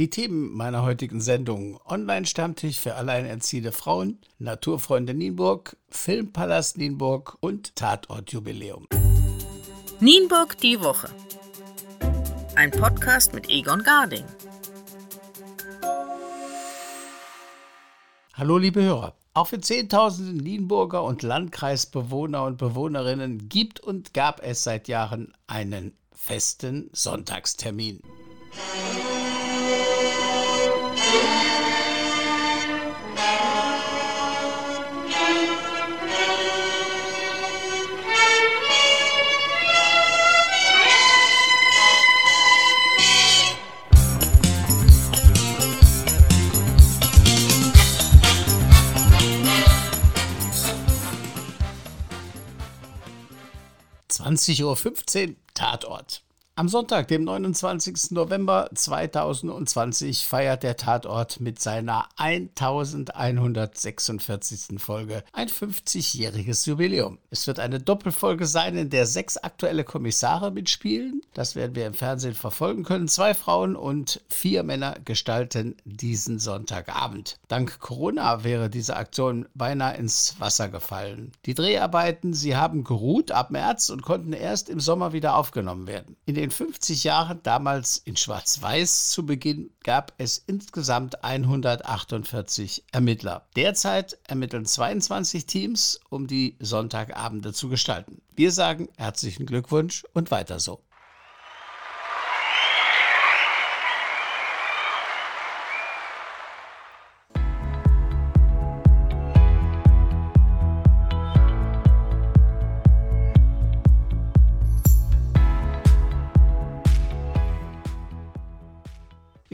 Die Themen meiner heutigen Sendung: Online-Stammtisch für alleinerziehende Frauen, Naturfreunde Nienburg, Filmpalast Nienburg und Tatortjubiläum. Nienburg die Woche. Ein Podcast mit Egon Garding. Hallo, liebe Hörer. Auch für Zehntausende Nienburger und Landkreisbewohner und Bewohnerinnen gibt und gab es seit Jahren einen festen Sonntagstermin. 20.15 Uhr Tatort. Am Sonntag, dem 29. November 2020, feiert der Tatort mit seiner 1146. Folge ein 50-jähriges Jubiläum. Es wird eine Doppelfolge sein, in der sechs aktuelle Kommissare mitspielen. Das werden wir im Fernsehen verfolgen können. Zwei Frauen und vier Männer gestalten diesen Sonntagabend. Dank Corona wäre diese Aktion beinahe ins Wasser gefallen. Die Dreharbeiten, sie haben geruht ab März und konnten erst im Sommer wieder aufgenommen werden. In den 50 Jahren, damals in Schwarz-Weiß zu Beginn, gab es insgesamt 148 Ermittler. Derzeit ermitteln 22 Teams, um die Sonntagabende zu gestalten. Wir sagen herzlichen Glückwunsch und weiter so.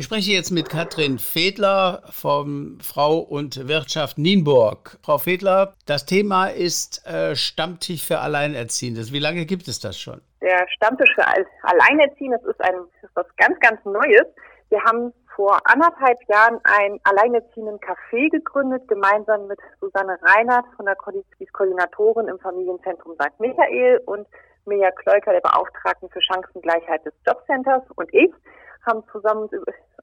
Spreche jetzt mit Katrin Fedler vom Frau und Wirtschaft Nienburg. Frau Fedler, das Thema ist äh, Stammtisch für Alleinerziehende. Wie lange gibt es das schon? Der Stammtisch für Alleinerziehende ist, ein, was ganz, ganz Neues. Wir haben vor anderthalb Jahren ein alleinerziehenden Café gegründet, gemeinsam mit Susanne Reinhardt von der Koordinatorin im Familienzentrum St. Michael und Mirja Kleuker, der Beauftragten für Chancengleichheit des Jobcenters und ich haben zusammen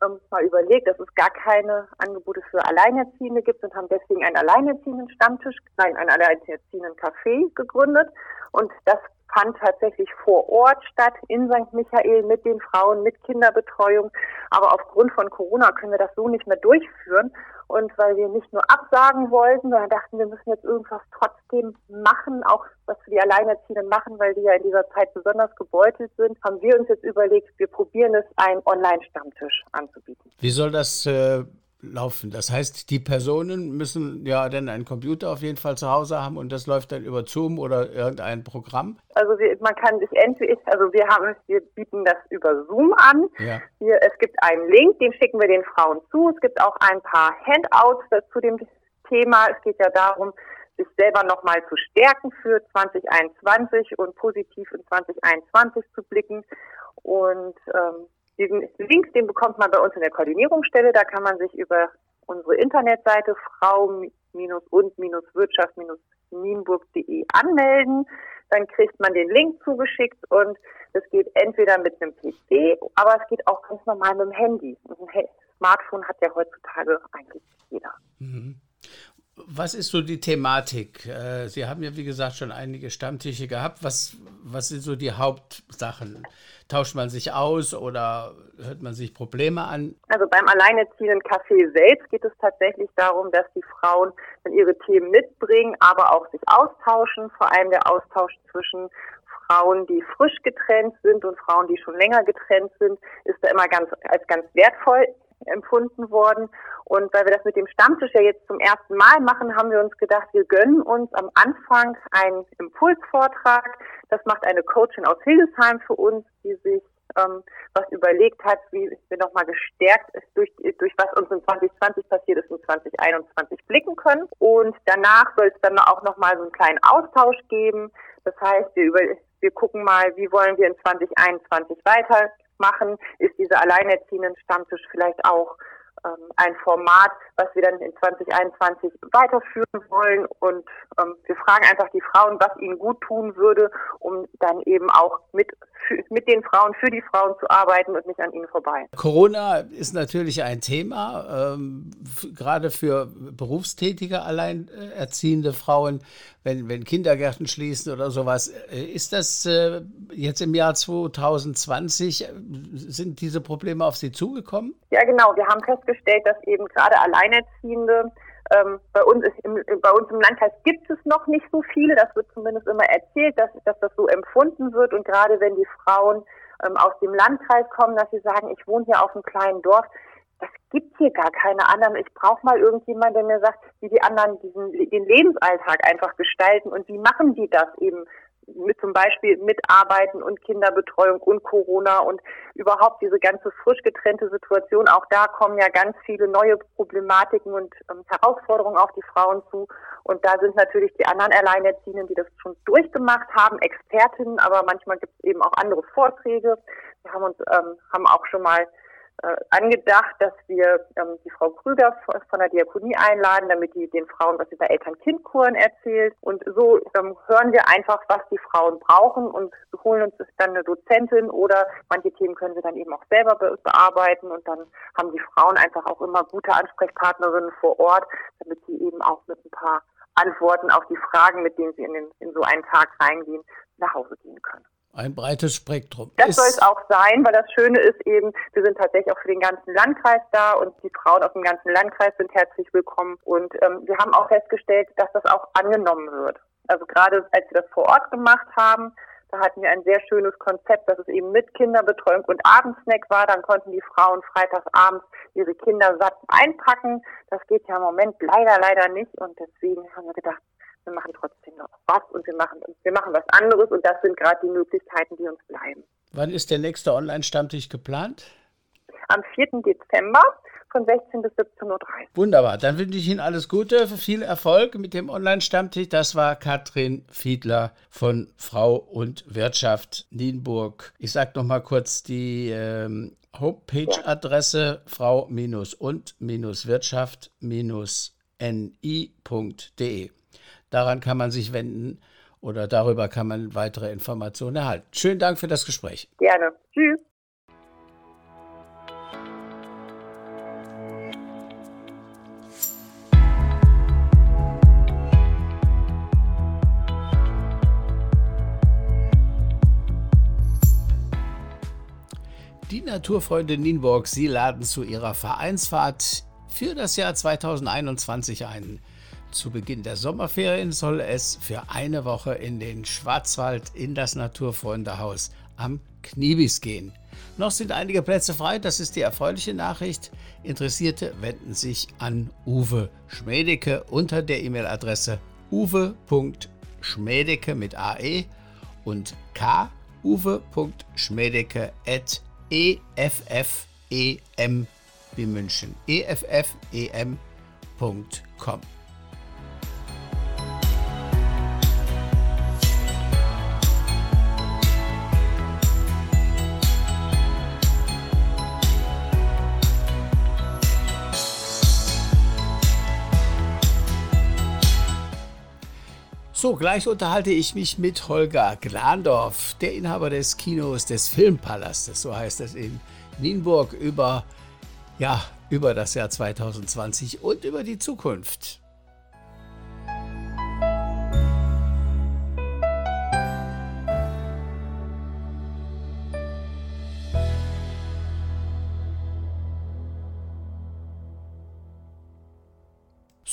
ähm, mal überlegt, dass es gar keine Angebote für Alleinerziehende gibt und haben deswegen einen Alleinerziehenden Stammtisch, nein, einen Alleinerziehenden Café gegründet. Und das fand tatsächlich vor Ort statt in St. Michael mit den Frauen, mit Kinderbetreuung. Aber aufgrund von Corona können wir das so nicht mehr durchführen. Und weil wir nicht nur absagen wollten, sondern dachten, wir müssen jetzt irgendwas trotzdem machen, auch was für die Alleinerziehenden machen, weil die ja in dieser Zeit besonders gebeutelt sind, haben wir uns jetzt überlegt, wir probieren es, einen Online-Stammtisch anzubieten. Wie soll das äh, laufen. Das heißt, die Personen müssen ja dann einen Computer auf jeden Fall zu Hause haben und das läuft dann über Zoom oder irgendein Programm. Also wir, man kann sich entweder, also wir haben, wir bieten das über Zoom an. Ja. Hier, es gibt einen Link, den schicken wir den Frauen zu. Es gibt auch ein paar Handouts zu dem Thema. Es geht ja darum, sich selber nochmal zu stärken für 2021 und positiv in 2021 zu blicken. Und ähm, diesen Link, den bekommt man bei uns in der Koordinierungsstelle. Da kann man sich über unsere Internetseite frau-und-wirtschaft-nienburg.de anmelden. Dann kriegt man den Link zugeschickt und es geht entweder mit einem PC, aber es geht auch ganz normal mit dem Handy. ein Smartphone hat ja heutzutage eigentlich jeder. Mhm. Was ist so die Thematik? Äh, Sie haben ja, wie gesagt, schon einige Stammtische gehabt. Was, was sind so die Hauptsachen? Tauscht man sich aus oder hört man sich Probleme an? Also beim Alleinerziehenden Café selbst geht es tatsächlich darum, dass die Frauen dann ihre Themen mitbringen, aber auch sich austauschen. Vor allem der Austausch zwischen Frauen, die frisch getrennt sind und Frauen, die schon länger getrennt sind, ist da immer ganz als ganz wertvoll empfunden worden. Und weil wir das mit dem Stammtisch ja jetzt zum ersten Mal machen, haben wir uns gedacht, wir gönnen uns am Anfang einen Impulsvortrag. Das macht eine Coachin aus Hildesheim für uns, die sich ähm, was überlegt hat, wie wir nochmal gestärkt durch, durch was uns in 2020 passiert ist, in 2021 blicken können. Und danach soll es dann auch nochmal so einen kleinen Austausch geben. Das heißt, wir, über, wir gucken mal, wie wollen wir in 2021 weitermachen? Ist dieser alleinerziehenden Stammtisch vielleicht auch ähm, ein Format, was wir dann in 2021 weiterführen wollen. Und ähm, wir fragen einfach die Frauen, was ihnen gut tun würde, um dann eben auch mit, mit den Frauen, für die Frauen zu arbeiten und nicht an ihnen vorbei. Corona ist natürlich ein Thema, ähm, gerade für berufstätige, alleinerziehende Frauen, wenn, wenn Kindergärten schließen oder sowas. Äh, ist das äh, jetzt im Jahr 2020, äh, sind diese Probleme auf Sie zugekommen? Ja, genau. Wir haben festgestellt, dass eben gerade Alleinerziehende ähm, bei, uns ist im, bei uns im Landkreis gibt es noch nicht so viele. Das wird zumindest immer erzählt, dass, dass das so empfunden wird. Und gerade wenn die Frauen ähm, aus dem Landkreis kommen, dass sie sagen, ich wohne hier auf einem kleinen Dorf, das gibt hier gar keine anderen. Ich brauche mal irgendjemanden, der mir sagt, wie die anderen diesen, den Lebensalltag einfach gestalten und wie machen die das eben mit zum Beispiel Mitarbeiten und Kinderbetreuung und Corona und überhaupt diese ganze frisch getrennte Situation. Auch da kommen ja ganz viele neue Problematiken und ähm, Herausforderungen auf die Frauen zu. Und da sind natürlich die anderen Alleinerziehenden, die das schon durchgemacht haben, Expertinnen, aber manchmal gibt es eben auch andere Vorträge. Wir haben uns ähm, haben auch schon mal äh, angedacht, dass wir ähm, die Frau Krüger von, der Diakonie einladen, damit die den Frauen was über Eltern-Kind-Kuren erzählt. Und so ähm, hören wir einfach, was die Frauen brauchen und holen uns dann eine Dozentin oder manche Themen können wir dann eben auch selber be bearbeiten und dann haben die Frauen einfach auch immer gute Ansprechpartnerinnen vor Ort, damit sie eben auch mit ein paar Antworten auf die Fragen, mit denen sie in, den, in so einen Tag reingehen, nach Hause gehen können. Ein breites Spektrum. Das soll es auch sein, weil das Schöne ist eben, wir sind tatsächlich auch für den ganzen Landkreis da und die Frauen aus dem ganzen Landkreis sind herzlich willkommen. Und ähm, wir haben auch festgestellt, dass das auch angenommen wird. Also gerade als wir das vor Ort gemacht haben, da hatten wir ein sehr schönes Konzept, dass es eben mit Kinderbetreuung und Abendsnack war. Dann konnten die Frauen freitagsabends ihre Kinder satt einpacken. Das geht ja im Moment leider, leider nicht. Und deswegen haben wir gedacht, wir machen trotzdem noch was und wir machen, wir machen was anderes und das sind gerade die Möglichkeiten, die uns bleiben. Wann ist der nächste Online-Stammtisch geplant? Am 4. Dezember von 16 bis 17.30 Uhr. Wunderbar, dann wünsche ich Ihnen alles Gute, viel Erfolg mit dem Online-Stammtisch. Das war Katrin Fiedler von Frau und Wirtschaft Nienburg. Ich sage noch mal kurz die ähm, Homepage-Adresse ja. frau-und-wirtschaft-ni.de. Daran kann man sich wenden oder darüber kann man weitere Informationen erhalten. Schönen Dank für das Gespräch. Gerne. Tschüss. Die Naturfreunde Nienburg, Sie laden zu ihrer Vereinsfahrt für das Jahr 2021 ein. Zu Beginn der Sommerferien soll es für eine Woche in den Schwarzwald in das Naturfreundehaus am Kniebis gehen. Noch sind einige Plätze frei, das ist die erfreuliche Nachricht. Interessierte wenden sich an Uwe Schmedecke unter der E-Mail-Adresse uwe.schmedecke mit ae und k uwe.schmedecke at effem wie München effem.com. So, gleich unterhalte ich mich mit Holger Glandorf, der Inhaber des Kinos des Filmpalastes, so heißt es in Nienburg, über, ja, über das Jahr 2020 und über die Zukunft.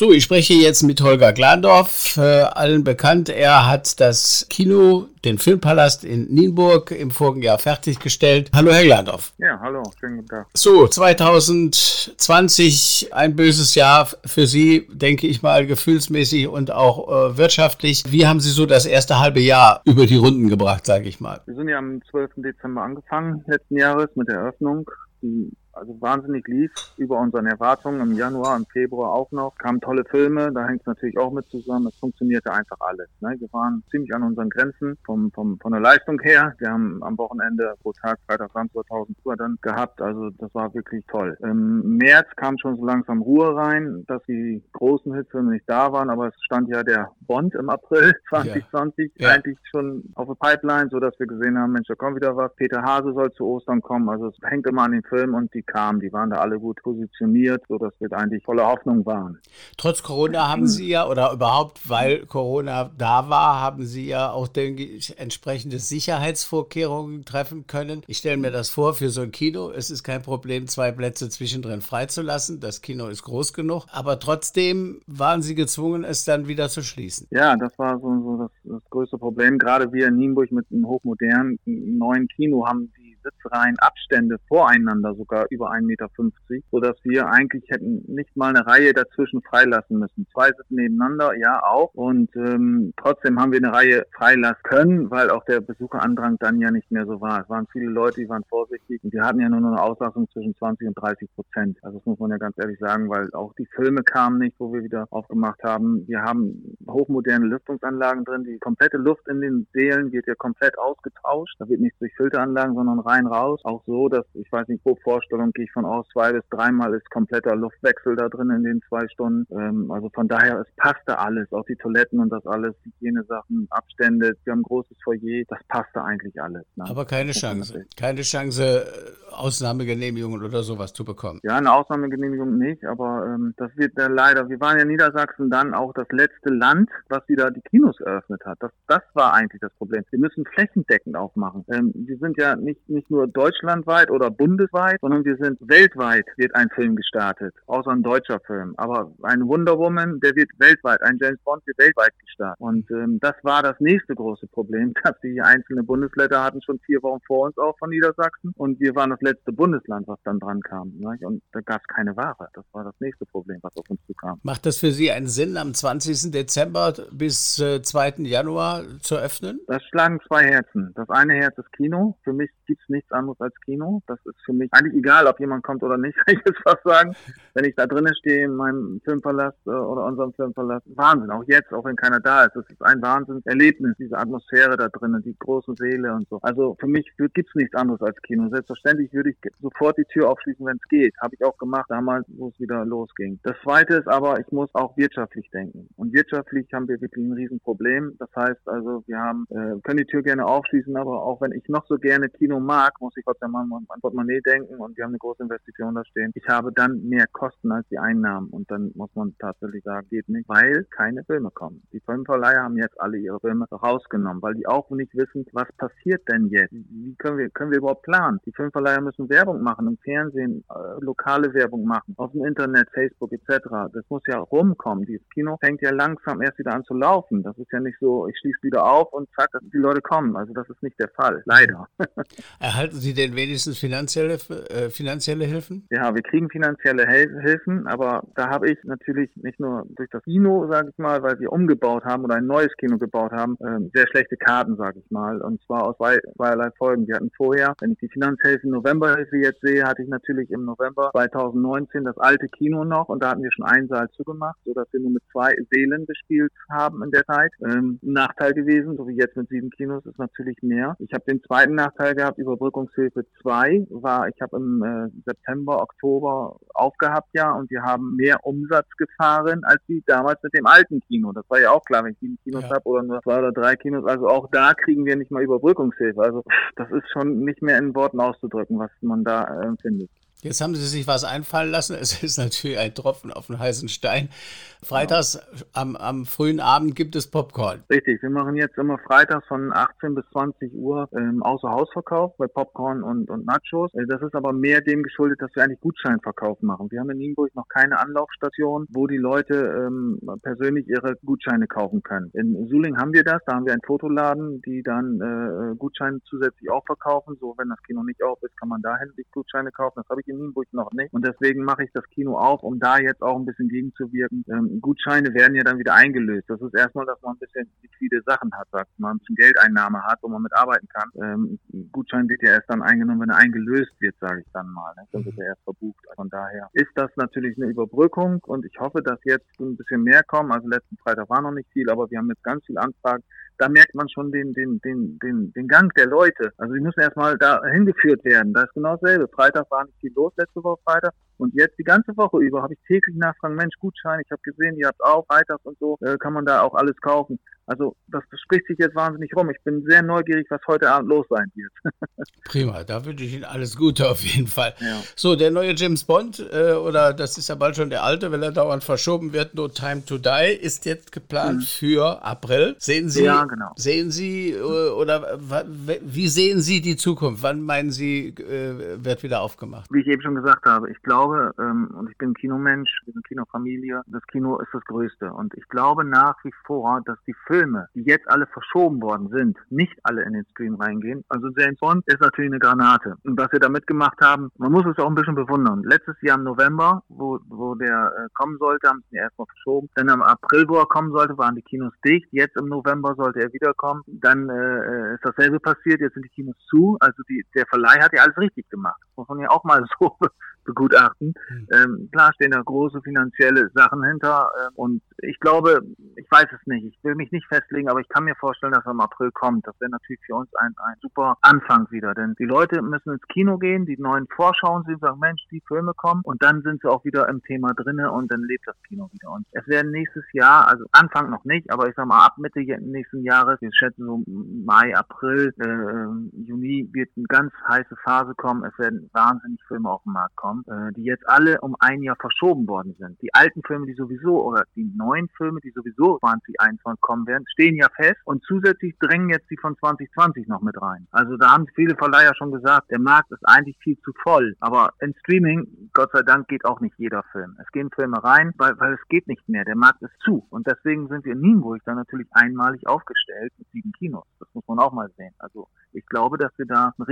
So, ich spreche jetzt mit Holger Glandorf, äh, allen bekannt. Er hat das Kino, den Filmpalast in Nienburg im vorigen Jahr fertiggestellt. Hallo, Herr Glandorf. Ja, hallo, schönen guten Tag. So, 2020, ein böses Jahr für Sie, denke ich mal, gefühlsmäßig und auch äh, wirtschaftlich. Wie haben Sie so das erste halbe Jahr über die Runden gebracht, sage ich mal? Wir sind ja am 12. Dezember angefangen, letzten Jahres, mit der Eröffnung. Die also wahnsinnig lief, über unseren Erwartungen im Januar, im Februar auch noch. Kamen tolle Filme, da hängt es natürlich auch mit zusammen. Es funktionierte einfach alles. Ne? Wir waren ziemlich an unseren Grenzen vom, vom, von der Leistung her. Wir haben am Wochenende pro Tag Freitag, Samstag 1000 Uhr dann gehabt. Also das war wirklich toll. Im März kam schon so langsam Ruhe rein, dass die großen Hitze nicht da waren, aber es stand ja der Bond im April 2020 ja. Ja. eigentlich schon auf der Pipeline, so dass wir gesehen haben, Mensch, da kommt wieder was. Peter Hase soll zu Ostern kommen. Also es hängt immer an den Film und die kamen. Die waren da alle gut positioniert, so dass wir eigentlich voller Hoffnung waren. Trotz Corona haben Sie ja, oder überhaupt, weil Corona da war, haben Sie ja auch, denke ich, entsprechende Sicherheitsvorkehrungen treffen können. Ich stelle mir das vor, für so ein Kino, es ist kein Problem, zwei Plätze zwischendrin freizulassen. Das Kino ist groß genug. Aber trotzdem waren Sie gezwungen, es dann wieder zu schließen. Ja, das war so, so das, das größte Problem. Gerade wir in Nienburg mit einem hochmodernen neuen Kino haben die Sitzreihen Abstände voreinander sogar über 1,50 Meter, sodass wir eigentlich hätten nicht mal eine Reihe dazwischen freilassen müssen. Zwei sitzen nebeneinander, ja auch. Und ähm, trotzdem haben wir eine Reihe freilassen können, weil auch der Besucherandrang dann ja nicht mehr so war. Es waren viele Leute, die waren vorsichtig und wir hatten ja nur noch eine Auslassung zwischen 20 und 30 Prozent. Also das muss man ja ganz ehrlich sagen, weil auch die Filme kamen nicht, wo wir wieder aufgemacht haben. Wir haben hochmoderne Lüftungsanlagen drin. Die komplette Luft in den Seelen wird ja komplett ausgetauscht. Da wird nicht durch Filteranlagen, sondern rein raus. Auch so, dass, ich weiß nicht, pro Vorstellung gehe ich von aus, zwei bis dreimal ist kompletter Luftwechsel da drin in den zwei Stunden. Ähm, also von daher, es passte alles, auch die Toiletten und das alles, Hygienesachen, Abstände, wir haben ein großes Foyer, das passte eigentlich alles. Ne? Aber keine Chance, keine Chance, äh, Ausnahmegenehmigungen oder sowas zu bekommen. Ja, eine Ausnahmegenehmigung nicht, aber ähm, das wird ja leider, wir waren ja Niedersachsen dann auch das letzte Land, was wieder die Kinos eröffnet hat. Das, das war eigentlich das Problem. Wir müssen flächendeckend aufmachen. Ähm, wir sind ja nicht, nicht nicht nur deutschlandweit oder bundesweit, sondern wir sind weltweit wird ein Film gestartet, außer ein deutscher Film. Aber ein Wonder Woman, der wird weltweit, ein James Bond wird weltweit gestartet. Und ähm, das war das nächste große Problem, dass die einzelnen Bundesländer hatten schon vier Wochen vor uns auch von Niedersachsen und wir waren das letzte Bundesland, was dann dran kam. Nicht? Und da gab es keine Ware. Das war das nächste Problem, was auf uns zukam. Macht das für Sie einen Sinn, am 20. Dezember bis äh, 2. Januar zu öffnen? Das schlagen zwei Herzen. Das eine Herz ist Kino. Für mich gibt es nicht nichts anderes als Kino. Das ist für mich eigentlich egal, ob jemand kommt oder nicht, kann ich jetzt fast sagen. Wenn ich da drinnen stehe in meinem Filmpalast äh, oder unserem Filmpalast, Wahnsinn. Auch jetzt, auch wenn keiner da ist. Es ist ein Wahnsinnserlebnis, diese Atmosphäre da drinnen, die großen Seele und so. Also für mich gibt es nichts anderes als Kino. Selbstverständlich würde ich sofort die Tür aufschließen, wenn es geht. Habe ich auch gemacht damals, wo es wieder losging. Das zweite ist aber, ich muss auch wirtschaftlich denken. Und wirtschaftlich haben wir wirklich ein Riesenproblem. Das heißt also, wir haben, äh, können die Tür gerne aufschließen, aber auch wenn ich noch so gerne Kino mag, Tag muss ich trotzdem an Portemonnaie denken und wir haben eine große Investition da stehen. Ich habe dann mehr Kosten als die Einnahmen und dann muss man tatsächlich sagen, geht nicht, weil keine Filme kommen. Die Filmverleiher haben jetzt alle ihre Filme rausgenommen, weil die auch nicht wissen, was passiert denn jetzt? Wie können wir, können wir überhaupt planen? Die Filmverleiher müssen Werbung machen, im Fernsehen, äh, lokale Werbung machen, auf dem Internet, Facebook etc. Das muss ja rumkommen. Dieses Kino fängt ja langsam erst wieder an zu laufen. Das ist ja nicht so, ich schließe wieder auf und zack, die Leute kommen. Also das ist nicht der Fall, leider. Erhalten Sie denn wenigstens finanzielle, äh, finanzielle Hilfen? Ja, wir kriegen finanzielle Hel Hilfen, aber da habe ich natürlich nicht nur durch das Kino, sage ich mal, weil wir umgebaut haben oder ein neues Kino gebaut haben, äh, sehr schlechte Karten, sage ich mal. Und zwar aus zweierlei Folgen. Wir hatten vorher, wenn ich die Finanzhilfe Novemberhilfe jetzt sehe, hatte ich natürlich im November 2019 das alte Kino noch und da hatten wir schon einen Saal zugemacht, sodass wir nur mit zwei Seelen gespielt haben in der Zeit. Ähm, Nachteil gewesen, so wie jetzt mit sieben Kinos, ist natürlich mehr. Ich habe den zweiten Nachteil gehabt, Überbrückungshilfe 2 war, ich habe im äh, September, Oktober aufgehabt ja und wir haben mehr Umsatz gefahren als wie damals mit dem alten Kino. Das war ja auch klar, wenn ich sieben Kinos ja. habe oder nur zwei oder drei Kinos. Also auch da kriegen wir nicht mal Überbrückungshilfe. Also das ist schon nicht mehr in Worten auszudrücken, was man da äh, empfindet. Jetzt haben Sie sich was einfallen lassen. Es ist natürlich ein Tropfen auf den heißen Stein. Freitags genau. am, am, frühen Abend gibt es Popcorn. Richtig, wir machen jetzt immer freitags von 18 bis 20 Uhr ähm, Außerhausverkauf bei Popcorn und, und Nachos. Äh, das ist aber mehr dem geschuldet, dass wir eigentlich Gutscheinverkauf machen. Wir haben in Nienburg noch keine Anlaufstation, wo die Leute ähm, persönlich ihre Gutscheine kaufen können. In Suling haben wir das, da haben wir einen Fotoladen, die dann äh, Gutscheine zusätzlich auch verkaufen. So, wenn das Kino nicht auf ist, kann man dahin die Gutscheine kaufen. Das habe ich in Nienburg noch nicht. Und deswegen mache ich das Kino auf, um da jetzt auch ein bisschen gegenzuwirken. Ähm, Gutscheine werden ja dann wieder eingelöst. Das ist erstmal, dass man ein bisschen liquide Sachen hat, sagt man, ein bisschen Geldeinnahme hat, wo man mit arbeiten kann. Ähm, Gutschein wird ja erst dann eingenommen, wenn er eingelöst wird, sage ich dann mal. Ne? Dann wird er erst verbucht. Von daher ist das natürlich eine Überbrückung und ich hoffe, dass jetzt ein bisschen mehr kommen. Also letzten Freitag war noch nicht viel, aber wir haben jetzt ganz viele Anfragen da merkt man schon den, den, den, den, den Gang der Leute. Also die müssen erstmal da hingeführt werden. Da ist genau dasselbe. Freitag war nicht viel los, letzte Woche Freitag. Und jetzt die ganze Woche über habe ich täglich nachfragen, Mensch, Gutschein, ich habe gesehen, ihr habt auch Freitags und so, äh, kann man da auch alles kaufen. Also das, spricht sich jetzt wahnsinnig rum. Ich bin sehr neugierig, was heute Abend los sein wird. Prima, da wünsche ich Ihnen alles Gute auf jeden Fall. Ja. So, der neue James Bond, äh, oder das ist ja bald schon der alte, wenn er dauernd verschoben wird, No Time to Die, ist jetzt geplant mhm. für April. Sehen Sie, ja, genau. sehen Sie, äh, oder wie sehen Sie die Zukunft? Wann meinen Sie, äh, wird wieder aufgemacht? Wie ich eben schon gesagt habe, ich glaube, ähm, und ich bin Kinomensch, wir sind Kinofamilie, das Kino ist das Größte. Und ich glaube nach wie vor, dass die Filme die jetzt alle verschoben worden sind, nicht alle in den Stream reingehen. Also James Bond ist natürlich eine Granate. Und was wir da mitgemacht haben, man muss es auch ein bisschen bewundern. Letztes Jahr im November, wo, wo der äh, kommen sollte, haben sie ihn erstmal verschoben. Dann im April, wo er kommen sollte, waren die Kinos dicht. Jetzt im November sollte er wiederkommen. Dann äh, ist dasselbe passiert. Jetzt sind die Kinos zu. Also die, der Verleih hat ja alles richtig gemacht. Muss man ja auch mal so begutachten. Mhm. Ähm, klar stehen da große finanzielle Sachen hinter. Äh, und ich glaube, ich weiß es nicht. Ich will mich nicht festlegen, aber ich kann mir vorstellen, dass er im April kommt. Das wäre natürlich für uns ein, ein super Anfang wieder. Denn die Leute müssen ins Kino gehen, die neuen Vorschauen sehen, sagen, Mensch, die Filme kommen. Und dann sind sie auch wieder im Thema drinne und dann lebt das Kino wieder. Und es werden nächstes Jahr, also Anfang noch nicht, aber ich sag mal ab Mitte nächsten Jahres, wir schätzen so Mai, April, äh, Juni wird eine ganz heiße Phase kommen. Es werden wahnsinnig Filme auf den Markt kommen, äh, die jetzt alle um ein Jahr verschoben worden sind. Die alten Filme, die sowieso, oder die neuen Filme, die sowieso 2021 kommen werden, stehen ja fest und zusätzlich drängen jetzt die von 2020 noch mit rein. Also da haben viele Verleiher schon gesagt, der Markt ist eigentlich viel zu voll. Aber in Streaming, Gott sei Dank, geht auch nicht jeder Film. Es gehen Filme rein, weil, weil es geht nicht mehr. Der Markt ist zu. Und deswegen sind wir in Nienburg dann natürlich einmalig aufgestellt mit sieben Kinos. Das muss man auch mal sehen. Also ich glaube, dass wir da eine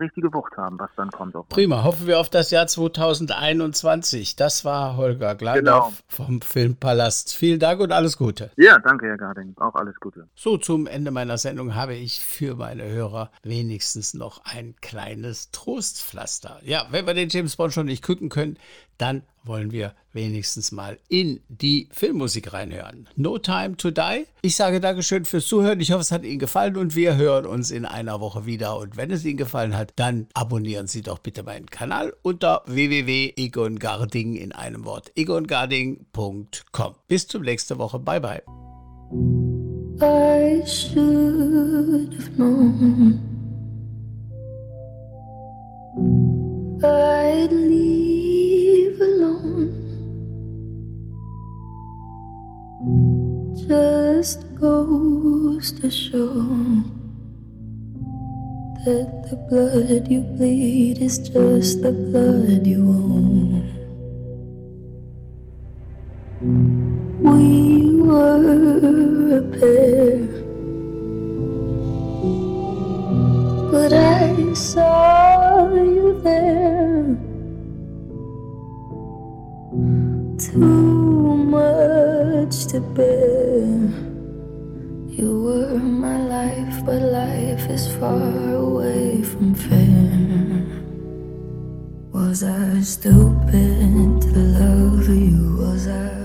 richtige Wucht haben, was dann kommt. Prima, hoffen wir auf das Jahr 2021. Das war Holger Glandorf genau. vom Filmpalast. Vielen Dank und alles Gute. Ja, danke, Herr Garding. Auch alles Gute. So, zum Ende meiner Sendung habe ich für meine Hörer wenigstens noch ein kleines Trostpflaster. Ja, wenn wir den James Bond schon nicht gucken können, dann wollen wir wenigstens mal in die Filmmusik reinhören. No Time to Die. Ich sage Dankeschön fürs Zuhören. Ich hoffe, es hat Ihnen gefallen und wir hören uns in einer Woche wieder. Und wenn es Ihnen gefallen hat, dann abonnieren Sie doch bitte meinen Kanal unter www.egongarding in einem Wort egongarding.com. Bis zum nächsten Woche. Bye bye. I should have known I'd Just goes to show That the blood you bleed is just the blood you own. We were a pair But I saw you there. Too to bear. You were my life, but life is far away from fair. Was I stupid to love you? Was I?